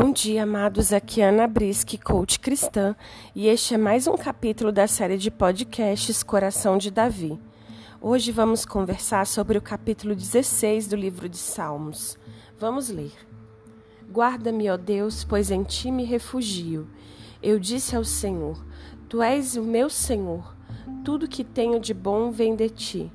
Bom dia, amados. Aqui é Ana Brisque, coach cristã, e este é mais um capítulo da série de podcasts Coração de Davi. Hoje vamos conversar sobre o capítulo 16 do livro de Salmos. Vamos ler. Guarda-me, ó Deus, pois em ti me refugio. Eu disse ao Senhor: Tu és o meu Senhor. Tudo que tenho de bom vem de ti.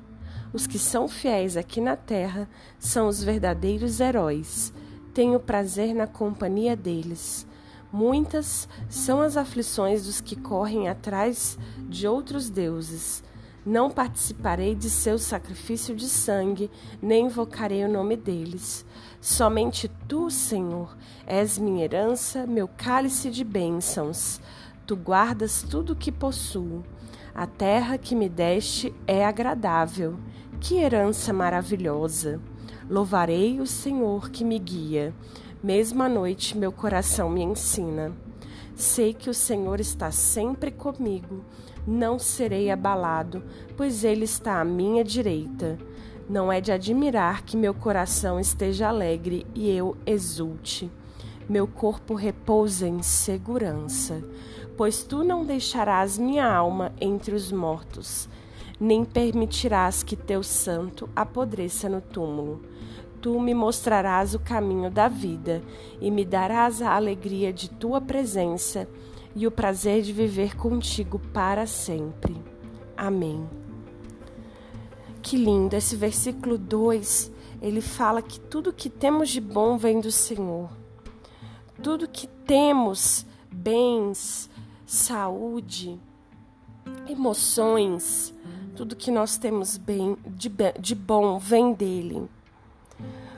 Os que são fiéis aqui na terra são os verdadeiros heróis. Tenho prazer na companhia deles. Muitas são as aflições dos que correm atrás de outros deuses. Não participarei de seu sacrifício de sangue, nem invocarei o nome deles. Somente tu, Senhor, és minha herança, meu cálice de bênçãos. Tu guardas tudo o que possuo. A terra que me deste é agradável. Que herança maravilhosa! Louvarei o Senhor que me guia. Mesmo à noite, meu coração me ensina. Sei que o Senhor está sempre comigo. Não serei abalado, pois Ele está à minha direita. Não é de admirar que meu coração esteja alegre e eu exulte. Meu corpo repousa em segurança, pois tu não deixarás minha alma entre os mortos nem permitirás que teu santo apodreça no túmulo. Tu me mostrarás o caminho da vida e me darás a alegria de tua presença e o prazer de viver contigo para sempre. Amém. Que lindo! Esse versículo 2, ele fala que tudo que temos de bom vem do Senhor. Tudo que temos, bens, saúde, emoções, tudo que nós temos bem de, de bom vem dele.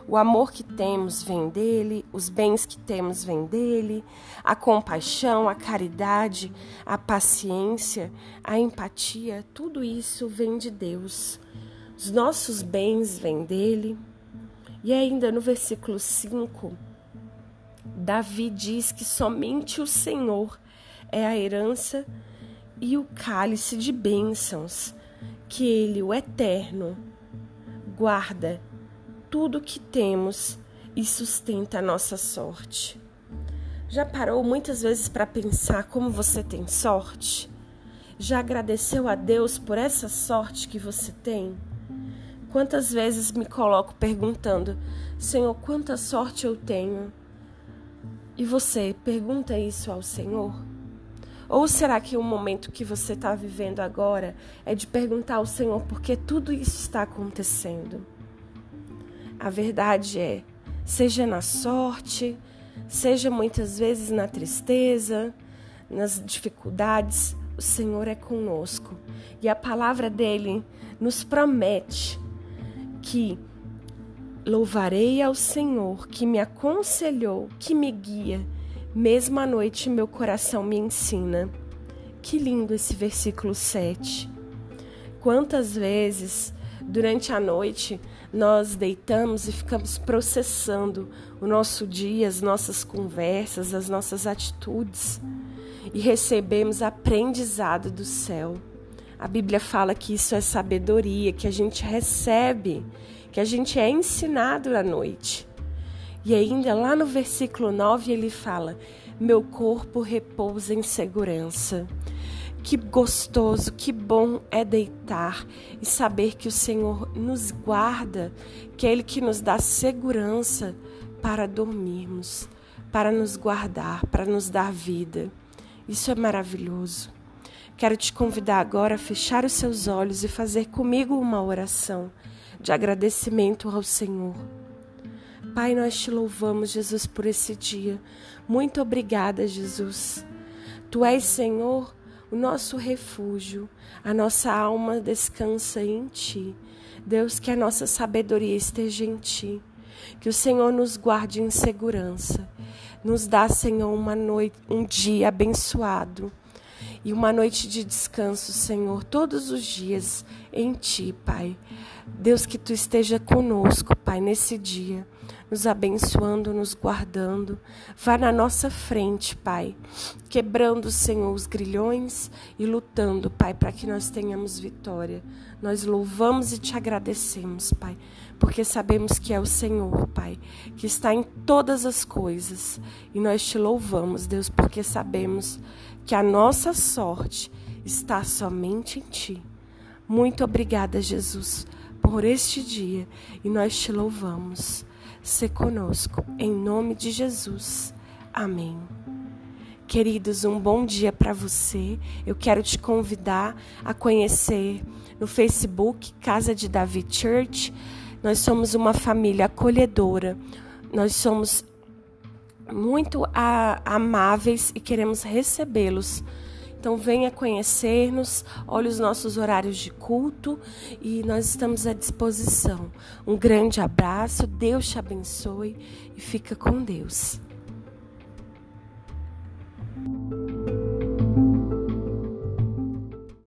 O amor que temos vem dele, os bens que temos vem dele, a compaixão, a caridade, a paciência, a empatia, tudo isso vem de Deus. Os nossos bens vêm dele. E ainda no versículo 5, Davi diz que somente o Senhor é a herança e o cálice de bênçãos que Ele, o Eterno, guarda tudo que temos e sustenta a nossa sorte. Já parou muitas vezes para pensar como você tem sorte? Já agradeceu a Deus por essa sorte que você tem? Quantas vezes me coloco perguntando: Senhor, quanta sorte eu tenho? E você pergunta isso ao Senhor? Ou será que o momento que você está vivendo agora é de perguntar ao Senhor por que tudo isso está acontecendo? A verdade é, seja na sorte, seja muitas vezes na tristeza, nas dificuldades, o Senhor é conosco. E a palavra dele nos promete que louvarei ao Senhor que me aconselhou, que me guia mesmo à noite, meu coração me ensina. Que lindo esse versículo 7. Quantas vezes durante a noite nós deitamos e ficamos processando o nosso dia, as nossas conversas, as nossas atitudes e recebemos aprendizado do céu. A Bíblia fala que isso é sabedoria, que a gente recebe, que a gente é ensinado à noite. E ainda lá no versículo 9 ele fala: Meu corpo repousa em segurança. Que gostoso, que bom é deitar e saber que o Senhor nos guarda, que é Ele que nos dá segurança para dormirmos, para nos guardar, para nos dar vida. Isso é maravilhoso. Quero te convidar agora a fechar os seus olhos e fazer comigo uma oração de agradecimento ao Senhor. Pai, nós te louvamos, Jesus, por esse dia. Muito obrigada, Jesus. Tu és, Senhor, o nosso refúgio. A nossa alma descansa em Ti. Deus, que a nossa sabedoria esteja em Ti. Que o Senhor nos guarde em segurança. Nos dá, Senhor, uma noite, um dia abençoado e uma noite de descanso, Senhor, todos os dias em Ti, Pai. Deus, que Tu esteja conosco, Pai, nesse dia, nos abençoando, nos guardando. Vá na nossa frente, Pai, quebrando, Senhor, os grilhões e lutando, Pai, para que nós tenhamos vitória. Nós louvamos e te agradecemos, Pai, porque sabemos que é o Senhor, Pai, que está em todas as coisas. E nós te louvamos, Deus, porque sabemos que a nossa sorte está somente em Ti. Muito obrigada, Jesus, por este dia e nós te louvamos. Se conosco, em nome de Jesus. Amém. Queridos, um bom dia para você. Eu quero te convidar a conhecer no Facebook Casa de Davi Church. Nós somos uma família acolhedora. Nós somos muito amáveis e queremos recebê-los então venha conhecer-nos, olhe os nossos horários de culto e nós estamos à disposição. Um grande abraço, Deus te abençoe e fica com Deus.